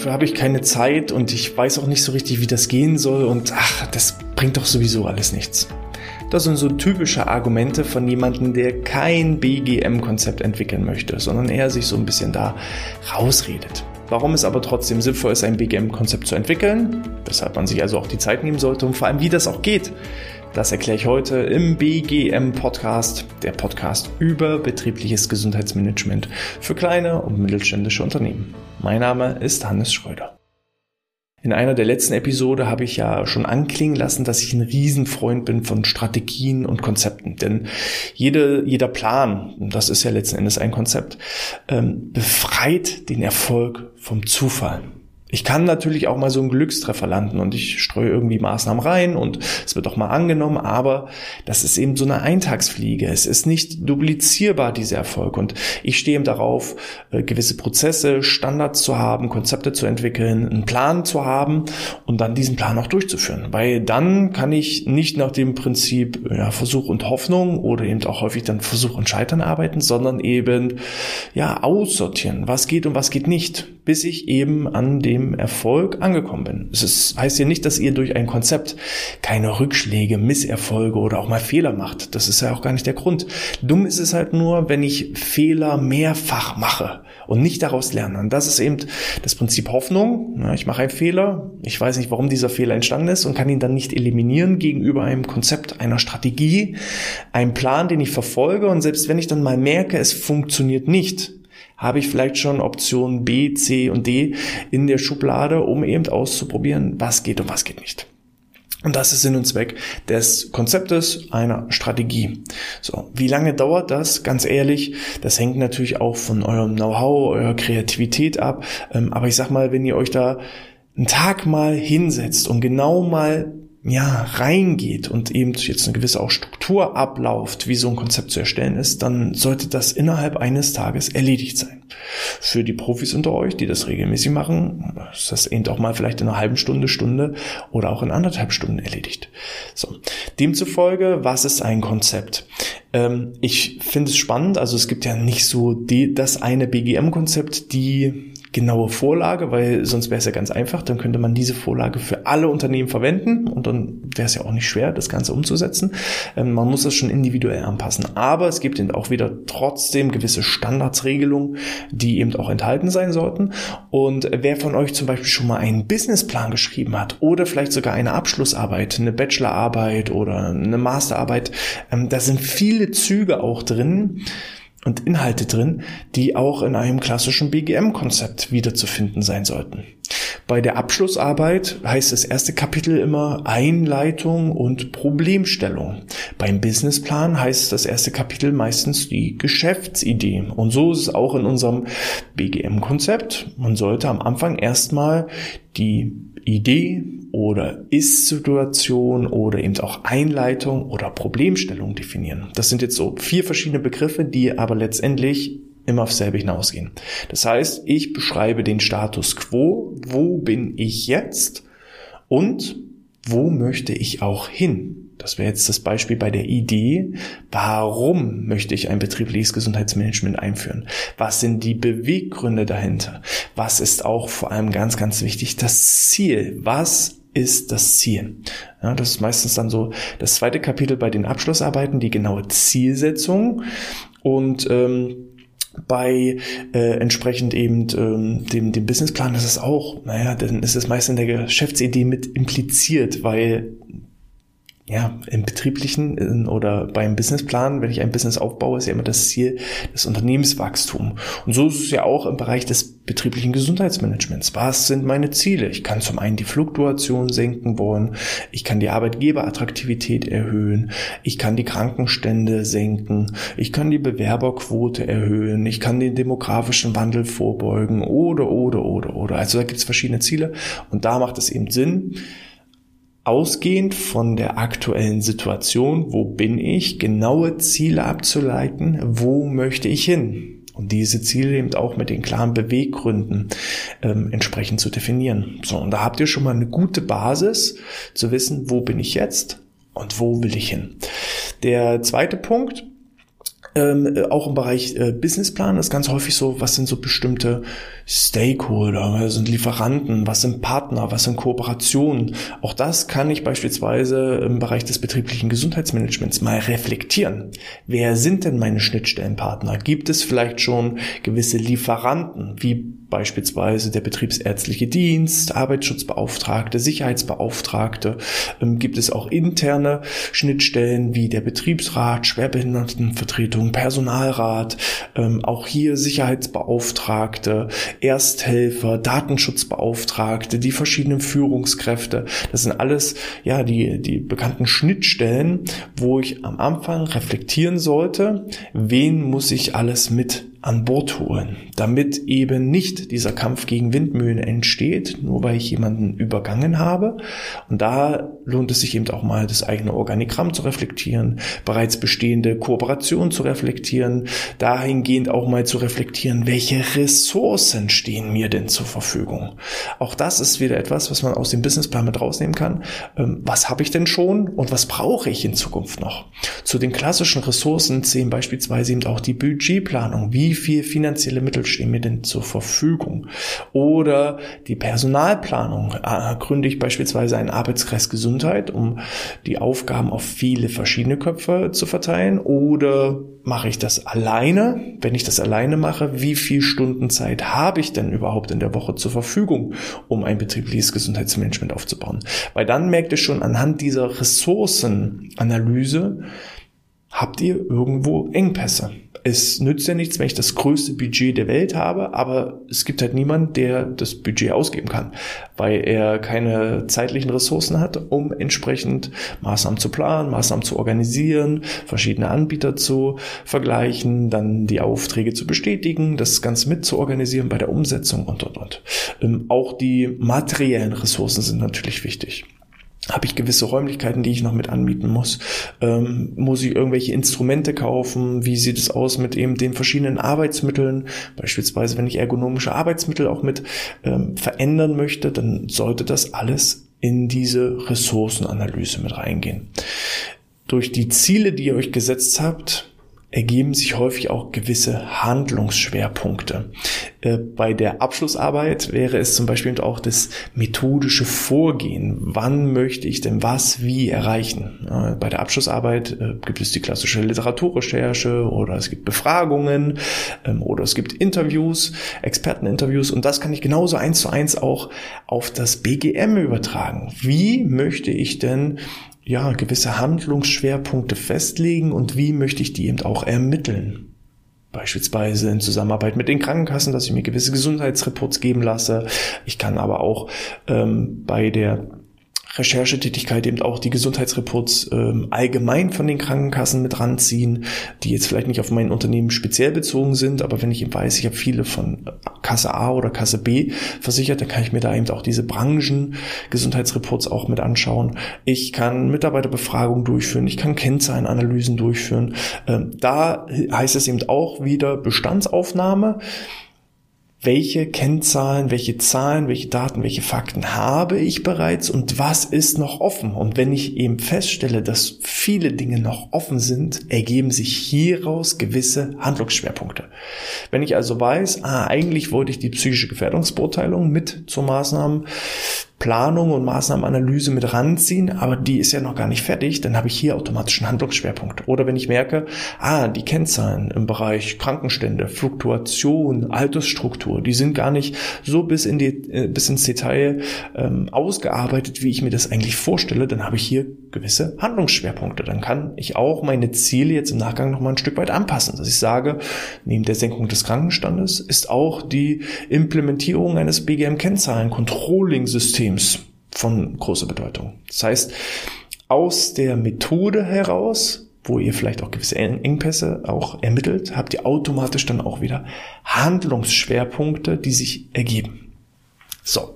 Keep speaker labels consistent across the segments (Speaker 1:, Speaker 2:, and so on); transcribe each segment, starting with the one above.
Speaker 1: dafür habe ich keine Zeit und ich weiß auch nicht so richtig, wie das gehen soll und ach, das bringt doch sowieso alles nichts. Das sind so typische Argumente von jemandem, der kein BGM-Konzept entwickeln möchte, sondern eher sich so ein bisschen da rausredet. Warum es aber trotzdem sinnvoll ist, ein BGM-Konzept zu entwickeln, weshalb man sich also auch die Zeit nehmen sollte und vor allem, wie das auch geht, das erkläre ich heute im BGM Podcast, der Podcast über betriebliches Gesundheitsmanagement für kleine und mittelständische Unternehmen. Mein Name ist Hannes Schröder. In einer der letzten Episode habe ich ja schon anklingen lassen, dass ich ein Riesenfreund bin von Strategien und Konzepten. Denn jede, jeder Plan, das ist ja letzten Endes ein Konzept, ähm, befreit den Erfolg vom Zufall. Ich kann natürlich auch mal so einen Glückstreffer landen und ich streue irgendwie Maßnahmen rein und es wird auch mal angenommen, aber das ist eben so eine Eintagsfliege. Es ist nicht duplizierbar, dieser Erfolg. Und ich stehe eben darauf, äh, gewisse Prozesse, Standards zu haben, Konzepte zu entwickeln, einen Plan zu haben und dann diesen Plan auch durchzuführen. Weil dann kann ich nicht nach dem Prinzip ja, Versuch und Hoffnung oder eben auch häufig dann Versuch und Scheitern arbeiten, sondern eben ja aussortieren, was geht und was geht nicht, bis ich eben an dem dem Erfolg angekommen bin. Es ist, heißt ja nicht, dass ihr durch ein Konzept keine Rückschläge, Misserfolge oder auch mal Fehler macht. Das ist ja auch gar nicht der Grund. Dumm ist es halt nur, wenn ich Fehler mehrfach mache und nicht daraus lerne. Und das ist eben das Prinzip Hoffnung. Ich mache einen Fehler, ich weiß nicht, warum dieser Fehler entstanden ist und kann ihn dann nicht eliminieren gegenüber einem Konzept, einer Strategie, einem Plan, den ich verfolge. Und selbst wenn ich dann mal merke, es funktioniert nicht, habe ich vielleicht schon Optionen B, C und D in der Schublade, um eben auszuprobieren, was geht und was geht nicht. Und das ist Sinn und Zweck des Konzeptes einer Strategie. So, wie lange dauert das? Ganz ehrlich, das hängt natürlich auch von eurem Know-how, eurer Kreativität ab. Ähm, aber ich sag mal, wenn ihr euch da einen Tag mal hinsetzt und genau mal ja, reingeht und eben jetzt eine gewisse auch Struktur abläuft, wie so ein Konzept zu erstellen ist, dann sollte das innerhalb eines Tages erledigt sein. Für die Profis unter euch, die das regelmäßig machen, ist das eben auch mal vielleicht in einer halben Stunde, Stunde oder auch in anderthalb Stunden erledigt. So. Demzufolge, was ist ein Konzept? Ähm, ich finde es spannend, also es gibt ja nicht so die, das eine BGM-Konzept, die genaue Vorlage, weil sonst wäre es ja ganz einfach, dann könnte man diese Vorlage für alle Unternehmen verwenden und dann wäre es ja auch nicht schwer, das Ganze umzusetzen. Ähm, man muss das schon individuell anpassen. Aber es gibt eben auch wieder trotzdem gewisse Standardsregelungen, die eben auch enthalten sein sollten. Und wer von euch zum Beispiel schon mal einen Businessplan geschrieben hat oder vielleicht sogar eine Abschlussarbeit, eine Bachelorarbeit oder eine Masterarbeit, ähm, da sind viele Züge auch drin, und Inhalte drin, die auch in einem klassischen BGM-Konzept wiederzufinden sein sollten. Bei der Abschlussarbeit heißt das erste Kapitel immer Einleitung und Problemstellung. Beim Businessplan heißt das erste Kapitel meistens die Geschäftsidee. Und so ist es auch in unserem BGM-Konzept. Man sollte am Anfang erstmal die Idee oder Ist-Situation oder eben auch Einleitung oder Problemstellung definieren. Das sind jetzt so vier verschiedene Begriffe, die aber letztendlich immer auf selbe hinausgehen. Das heißt, ich beschreibe den Status quo, wo bin ich jetzt und wo möchte ich auch hin? Das wäre jetzt das Beispiel bei der Idee. Warum möchte ich ein betriebliches Gesundheitsmanagement einführen? Was sind die Beweggründe dahinter? Was ist auch vor allem ganz, ganz wichtig das Ziel? Was ist das Ziel. Ja, das ist meistens dann so das zweite Kapitel bei den Abschlussarbeiten, die genaue Zielsetzung. Und ähm, bei äh, entsprechend eben ähm, dem, dem Businessplan ist es auch, naja, dann ist es meist in der Geschäftsidee mit impliziert, weil ja, im betrieblichen oder beim Businessplan, wenn ich ein Business aufbaue, ist ja immer das Ziel des Unternehmenswachstums. Und so ist es ja auch im Bereich des betrieblichen Gesundheitsmanagements. Was sind meine Ziele? Ich kann zum einen die Fluktuation senken wollen, ich kann die Arbeitgeberattraktivität erhöhen, ich kann die Krankenstände senken, ich kann die Bewerberquote erhöhen, ich kann den demografischen Wandel vorbeugen oder, oder, oder, oder. Also da gibt es verschiedene Ziele und da macht es eben Sinn, ausgehend von der aktuellen Situation, wo bin ich, genaue Ziele abzuleiten, wo möchte ich hin und diese Ziele eben auch mit den klaren Beweggründen ähm, entsprechend zu definieren. So, und da habt ihr schon mal eine gute Basis zu wissen, wo bin ich jetzt und wo will ich hin. Der zweite Punkt ähm, äh, auch im Bereich äh, Businessplan ist ganz häufig so, was sind so bestimmte Stakeholder, was sind Lieferanten, was sind Partner, was sind Kooperationen. Auch das kann ich beispielsweise im Bereich des betrieblichen Gesundheitsmanagements mal reflektieren. Wer sind denn meine Schnittstellenpartner? Gibt es vielleicht schon gewisse Lieferanten, wie beispielsweise der betriebsärztliche Dienst, Arbeitsschutzbeauftragte, Sicherheitsbeauftragte? Ähm, gibt es auch interne Schnittstellen wie der Betriebsrat, Schwerbehindertenvertretung, Personalrat, ähm, auch hier Sicherheitsbeauftragte, Ersthelfer, Datenschutzbeauftragte, die verschiedenen Führungskräfte. Das sind alles ja die die bekannten Schnittstellen, wo ich am Anfang reflektieren sollte, wen muss ich alles mit an Bord holen, damit eben nicht dieser Kampf gegen Windmühlen entsteht, nur weil ich jemanden übergangen habe. Und da lohnt es sich eben auch mal, das eigene Organigramm zu reflektieren, bereits bestehende Kooperationen zu reflektieren, dahingehend auch mal zu reflektieren, welche Ressourcen stehen mir denn zur Verfügung. Auch das ist wieder etwas, was man aus dem Businessplan mit rausnehmen kann. Ähm, was habe ich denn schon und was brauche ich in Zukunft noch? Zu den klassischen Ressourcen zählen beispielsweise eben auch die Budgetplanung. Wie wie viel finanzielle Mittel stehen mir denn zur Verfügung? Oder die Personalplanung. Äh, gründe ich beispielsweise einen Arbeitskreis Gesundheit, um die Aufgaben auf viele verschiedene Köpfe zu verteilen? Oder mache ich das alleine? Wenn ich das alleine mache, wie viel Stunden Zeit habe ich denn überhaupt in der Woche zur Verfügung, um ein betriebliches Gesundheitsmanagement aufzubauen? Weil dann merkt ihr schon anhand dieser Ressourcenanalyse, habt ihr irgendwo Engpässe. Es nützt ja nichts, wenn ich das größte Budget der Welt habe, aber es gibt halt niemand, der das Budget ausgeben kann, weil er keine zeitlichen Ressourcen hat, um entsprechend Maßnahmen zu planen, Maßnahmen zu organisieren, verschiedene Anbieter zu vergleichen, dann die Aufträge zu bestätigen, das Ganze mit zu organisieren bei der Umsetzung und, und, und. Ähm, auch die materiellen Ressourcen sind natürlich wichtig. Habe ich gewisse Räumlichkeiten, die ich noch mit anmieten muss? Ähm, muss ich irgendwelche Instrumente kaufen? Wie sieht es aus mit eben den verschiedenen Arbeitsmitteln? Beispielsweise, wenn ich ergonomische Arbeitsmittel auch mit ähm, verändern möchte, dann sollte das alles in diese Ressourcenanalyse mit reingehen. Durch die Ziele, die ihr euch gesetzt habt, ergeben sich häufig auch gewisse Handlungsschwerpunkte. Äh, bei der Abschlussarbeit wäre es zum Beispiel auch das methodische Vorgehen. Wann möchte ich denn was wie erreichen? Bei der Abschlussarbeit äh, gibt es die klassische Literaturrecherche oder es gibt Befragungen ähm, oder es gibt Interviews, Experteninterviews und das kann ich genauso eins zu eins auch auf das BGM übertragen. Wie möchte ich denn ja, gewisse Handlungsschwerpunkte festlegen und wie möchte ich die eben auch ermitteln. Beispielsweise in Zusammenarbeit mit den Krankenkassen, dass ich mir gewisse Gesundheitsreports geben lasse. Ich kann aber auch ähm, bei der Recherchetätigkeit eben auch die Gesundheitsreports ähm, allgemein von den Krankenkassen mit ranziehen, die jetzt vielleicht nicht auf mein Unternehmen speziell bezogen sind, aber wenn ich eben weiß, ich habe viele von Kasse A oder Kasse B versichert, dann kann ich mir da eben auch diese Branchen Gesundheitsreports auch mit anschauen. Ich kann Mitarbeiterbefragungen durchführen, ich kann Kennzahlenanalysen durchführen. Ähm, da heißt es eben auch wieder Bestandsaufnahme welche Kennzahlen, welche Zahlen, welche Daten, welche Fakten habe ich bereits und was ist noch offen. Und wenn ich eben feststelle, dass viele Dinge noch offen sind, ergeben sich hieraus gewisse Handlungsschwerpunkte. Wenn ich also weiß, ah, eigentlich wollte ich die psychische Gefährdungsbeurteilung mit zur Maßnahmen Planung und Maßnahmenanalyse mit ranziehen, aber die ist ja noch gar nicht fertig, dann habe ich hier automatisch einen Handlungsschwerpunkt. Oder wenn ich merke, ah, die Kennzahlen im Bereich Krankenstände, Fluktuation, Altersstruktur, die sind gar nicht so bis, in die, äh, bis ins Detail ähm, ausgearbeitet, wie ich mir das eigentlich vorstelle, dann habe ich hier gewisse Handlungsschwerpunkte. Dann kann ich auch meine Ziele jetzt im Nachgang noch mal ein Stück weit anpassen, dass ich sage, neben der Senkung des Krankenstandes ist auch die Implementierung eines BGM-Kennzahlen-Controlling-Systems Teams von großer Bedeutung. Das heißt, aus der Methode heraus, wo ihr vielleicht auch gewisse Engpässe auch ermittelt, habt ihr automatisch dann auch wieder Handlungsschwerpunkte, die sich ergeben. So,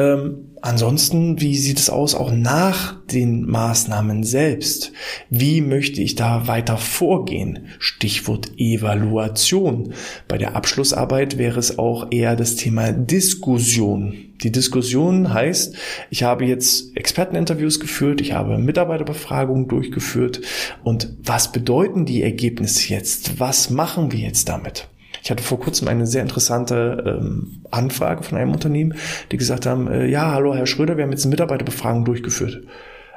Speaker 1: Ähm, ansonsten, wie sieht es aus auch nach den Maßnahmen selbst? Wie möchte ich da weiter vorgehen? Stichwort Evaluation. Bei der Abschlussarbeit wäre es auch eher das Thema Diskussion. Die Diskussion heißt, ich habe jetzt Experteninterviews geführt, ich habe Mitarbeiterbefragungen durchgeführt und was bedeuten die Ergebnisse jetzt? Was machen wir jetzt damit? Ich hatte vor kurzem eine sehr interessante ähm, Anfrage von einem Unternehmen, die gesagt haben, äh, ja, hallo Herr Schröder, wir haben jetzt eine Mitarbeiterbefragung durchgeführt.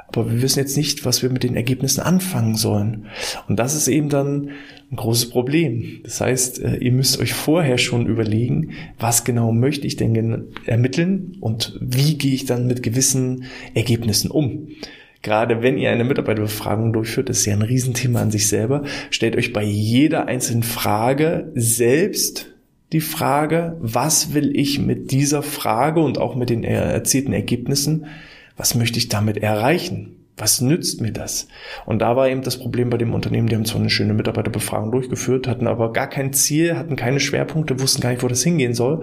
Speaker 1: Aber wir wissen jetzt nicht, was wir mit den Ergebnissen anfangen sollen. Und das ist eben dann ein großes Problem. Das heißt, äh, ihr müsst euch vorher schon überlegen, was genau möchte ich denn ermitteln und wie gehe ich dann mit gewissen Ergebnissen um gerade wenn ihr eine Mitarbeiterbefragung durchführt, ist ja ein Riesenthema an sich selber, stellt euch bei jeder einzelnen Frage selbst die Frage, was will ich mit dieser Frage und auch mit den erzielten Ergebnissen, was möchte ich damit erreichen? Was nützt mir das? Und da war eben das Problem bei dem Unternehmen, die haben zwar eine schöne Mitarbeiterbefragung durchgeführt, hatten aber gar kein Ziel, hatten keine Schwerpunkte, wussten gar nicht, wo das hingehen soll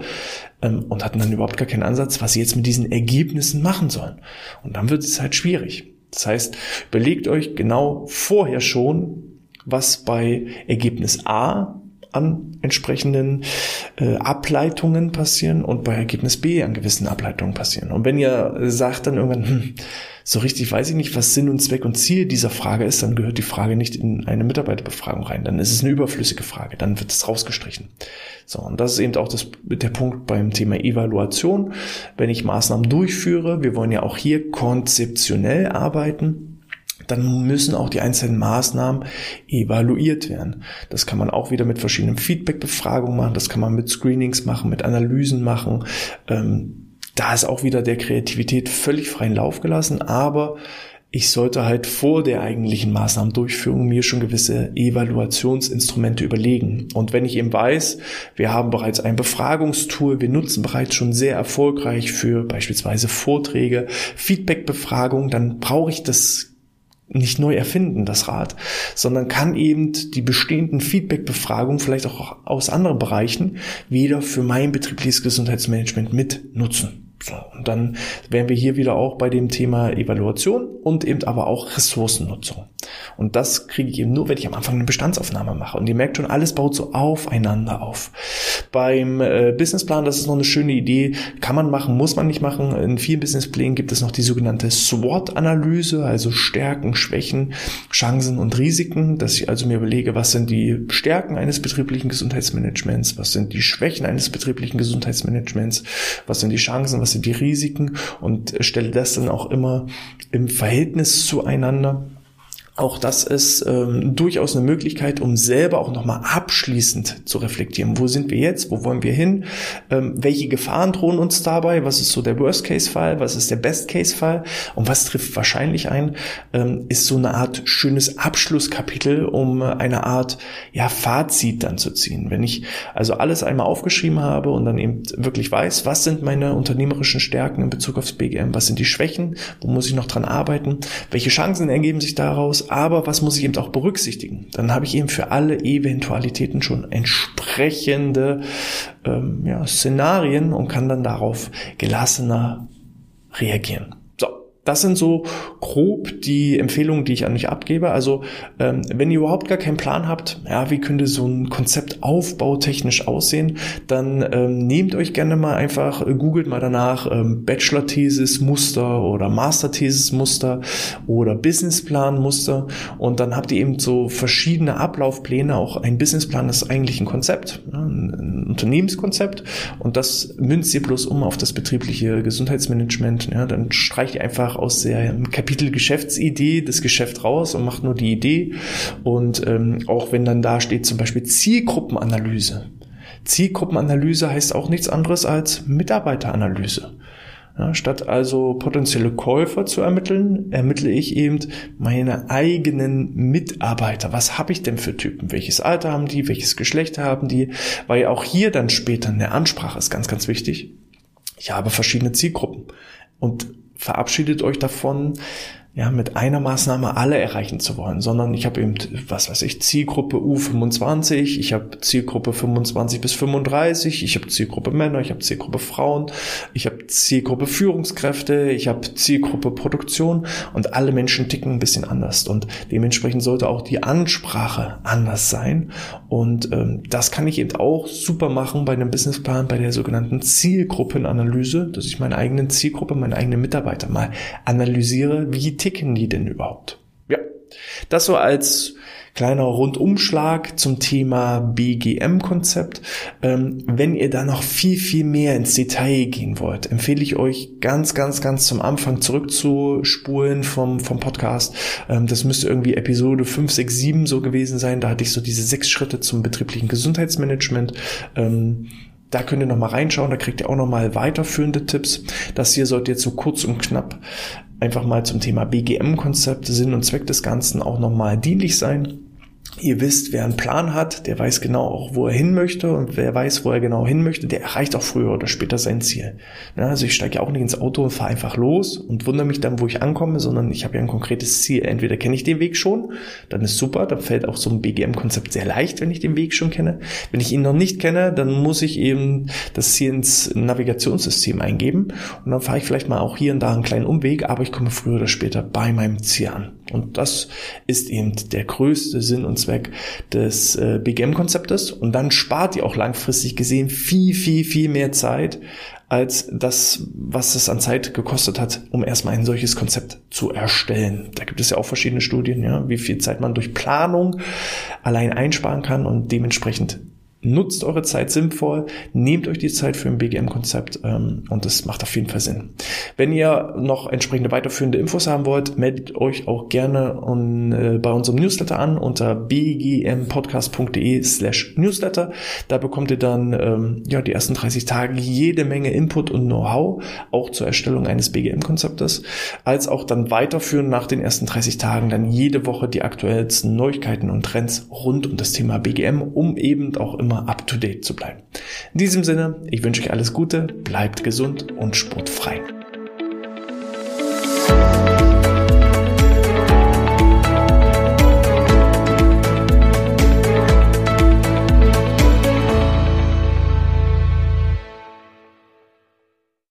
Speaker 1: ähm, und hatten dann überhaupt gar keinen Ansatz, was sie jetzt mit diesen Ergebnissen machen sollen. Und dann wird es halt schwierig. Das heißt, überlegt euch genau vorher schon, was bei Ergebnis A an entsprechenden äh, Ableitungen passieren und bei Ergebnis B an gewissen Ableitungen passieren. Und wenn ihr sagt dann irgendwann, hm, so richtig weiß ich nicht, was Sinn und Zweck und Ziel dieser Frage ist, dann gehört die Frage nicht in eine Mitarbeiterbefragung rein. Dann ist es eine überflüssige Frage. Dann wird es rausgestrichen. So, und das ist eben auch das, der Punkt beim Thema Evaluation. Wenn ich Maßnahmen durchführe, wir wollen ja auch hier konzeptionell arbeiten, dann müssen auch die einzelnen Maßnahmen evaluiert werden. Das kann man auch wieder mit verschiedenen Feedback-Befragungen machen, das kann man mit Screenings machen, mit Analysen machen. Ähm, da ist auch wieder der Kreativität völlig freien Lauf gelassen, aber ich sollte halt vor der eigentlichen Maßnahmendurchführung mir schon gewisse Evaluationsinstrumente überlegen. Und wenn ich eben weiß, wir haben bereits ein Befragungstool, wir nutzen bereits schon sehr erfolgreich für beispielsweise Vorträge, Feedbackbefragungen, dann brauche ich das nicht neu erfinden, das Rad, sondern kann eben die bestehenden Feedback-Befragungen vielleicht auch aus anderen Bereichen wieder für mein betriebliches Gesundheitsmanagement mit nutzen. So, und dann wären wir hier wieder auch bei dem Thema Evaluation und eben aber auch Ressourcennutzung. Und das kriege ich eben nur, wenn ich am Anfang eine Bestandsaufnahme mache. Und ihr merkt schon, alles baut so aufeinander auf. Beim äh, Businessplan, das ist noch eine schöne Idee, kann man machen, muss man nicht machen. In vielen Businessplänen gibt es noch die sogenannte SWOT-Analyse, also Stärken, Schwächen, Chancen und Risiken, dass ich also mir überlege, was sind die Stärken eines betrieblichen Gesundheitsmanagements, was sind die Schwächen eines betrieblichen Gesundheitsmanagements, was sind die Chancen, was sind die Risiken und stelle das dann auch immer im Verhältnis zueinander auch das ist ähm, durchaus eine Möglichkeit, um selber auch nochmal abschließend zu reflektieren. Wo sind wir jetzt? Wo wollen wir hin? Ähm, welche Gefahren drohen uns dabei? Was ist so der Worst-Case-Fall? Was ist der Best-Case-Fall? Und was trifft wahrscheinlich ein? Ähm, ist so eine Art schönes Abschlusskapitel, um eine Art ja, Fazit dann zu ziehen. Wenn ich also alles einmal aufgeschrieben habe und dann eben wirklich weiß, was sind meine unternehmerischen Stärken in Bezug aufs BGM? Was sind die Schwächen? Wo muss ich noch dran arbeiten? Welche Chancen ergeben sich daraus? Aber was muss ich eben auch berücksichtigen? Dann habe ich eben für alle Eventualitäten schon entsprechende ähm, ja, Szenarien und kann dann darauf gelassener reagieren das sind so grob die Empfehlungen, die ich an euch abgebe. Also ähm, wenn ihr überhaupt gar keinen Plan habt, ja, wie könnte so ein Konzept aufbautechnisch aussehen, dann ähm, nehmt euch gerne mal einfach, äh, googelt mal danach ähm, Bachelor-Thesis-Muster oder Master-Thesis-Muster oder Businessplan-Muster und dann habt ihr eben so verschiedene Ablaufpläne. Auch ein Businessplan ist eigentlich ein Konzept, ja, ein Unternehmenskonzept und das münzt ihr bloß um auf das betriebliche Gesundheitsmanagement. Ja, dann streicht ihr einfach einfach aus der Kapitel Geschäftsidee das Geschäft raus und macht nur die Idee. Und ähm, auch wenn dann da steht zum Beispiel Zielgruppenanalyse. Zielgruppenanalyse heißt auch nichts anderes als Mitarbeiteranalyse. Ja, statt also potenzielle Käufer zu ermitteln, ermittle ich eben meine eigenen Mitarbeiter. Was habe ich denn für Typen? Welches Alter haben die? Welches Geschlecht haben die? Weil auch hier dann später eine Ansprache ist ganz, ganz wichtig. Ich habe verschiedene Zielgruppen. Und verabschiedet euch davon, ja, mit einer Maßnahme alle erreichen zu wollen, sondern ich habe eben, was weiß ich, Zielgruppe U25, ich habe Zielgruppe 25 bis 35, ich habe Zielgruppe Männer, ich habe Zielgruppe Frauen, ich habe Zielgruppe Führungskräfte, ich habe Zielgruppe Produktion und alle Menschen ticken ein bisschen anders. Und dementsprechend sollte auch die Ansprache anders sein. Und ähm, das kann ich eben auch super machen bei einem Businessplan, bei der sogenannten Zielgruppenanalyse, dass ich meine eigenen Zielgruppe, meine eigenen Mitarbeiter mal analysiere, wie ticken die denn überhaupt? Ja, das so als kleiner Rundumschlag zum Thema BGM-Konzept. Ähm, wenn ihr da noch viel, viel mehr ins Detail gehen wollt, empfehle ich euch ganz, ganz, ganz zum Anfang zurückzuspulen vom, vom Podcast. Ähm, das müsste irgendwie Episode 5, 6, 7 so gewesen sein. Da hatte ich so diese sechs Schritte zum betrieblichen Gesundheitsmanagement. Da könnt ihr noch mal reinschauen, da kriegt ihr auch noch mal weiterführende Tipps. Das hier sollte jetzt so kurz und knapp einfach mal zum Thema BGM-Konzept, Sinn und Zweck des Ganzen auch noch mal dienlich sein. Ihr wisst, wer einen Plan hat, der weiß genau auch, wo er hin möchte und wer weiß, wo er genau hin möchte, der erreicht auch früher oder später sein Ziel. Ja, also ich steige ja auch nicht ins Auto und fahre einfach los und wundere mich dann, wo ich ankomme, sondern ich habe ja ein konkretes Ziel. Entweder kenne ich den Weg schon, dann ist super, dann fällt auch so ein BGM-Konzept sehr leicht, wenn ich den Weg schon kenne. Wenn ich ihn noch nicht kenne, dann muss ich eben das Ziel ins Navigationssystem eingeben und dann fahre ich vielleicht mal auch hier und da einen kleinen Umweg, aber ich komme früher oder später bei meinem Ziel an. Und das ist eben der größte Sinn und Zweck des äh, BGM-Konzeptes. Und dann spart ihr auch langfristig gesehen viel, viel, viel mehr Zeit als das, was es an Zeit gekostet hat, um erstmal ein solches Konzept zu erstellen. Da gibt es ja auch verschiedene Studien, ja, wie viel Zeit man durch Planung allein einsparen kann und dementsprechend nutzt eure Zeit sinnvoll, nehmt euch die Zeit für ein BGM-Konzept ähm, und das macht auf jeden Fall Sinn. Wenn ihr noch entsprechende weiterführende Infos haben wollt, meldet euch auch gerne und, äh, bei unserem Newsletter an unter bgmpodcast.de slash newsletter. Da bekommt ihr dann ähm, ja die ersten 30 Tage jede Menge Input und Know-how, auch zur Erstellung eines BGM-Konzeptes, als auch dann weiterführen nach den ersten 30 Tagen dann jede Woche die aktuellsten Neuigkeiten und Trends rund um das Thema BGM, um eben auch immer immer up-to-date zu bleiben. In diesem Sinne, ich wünsche euch alles Gute, bleibt gesund und sportfrei.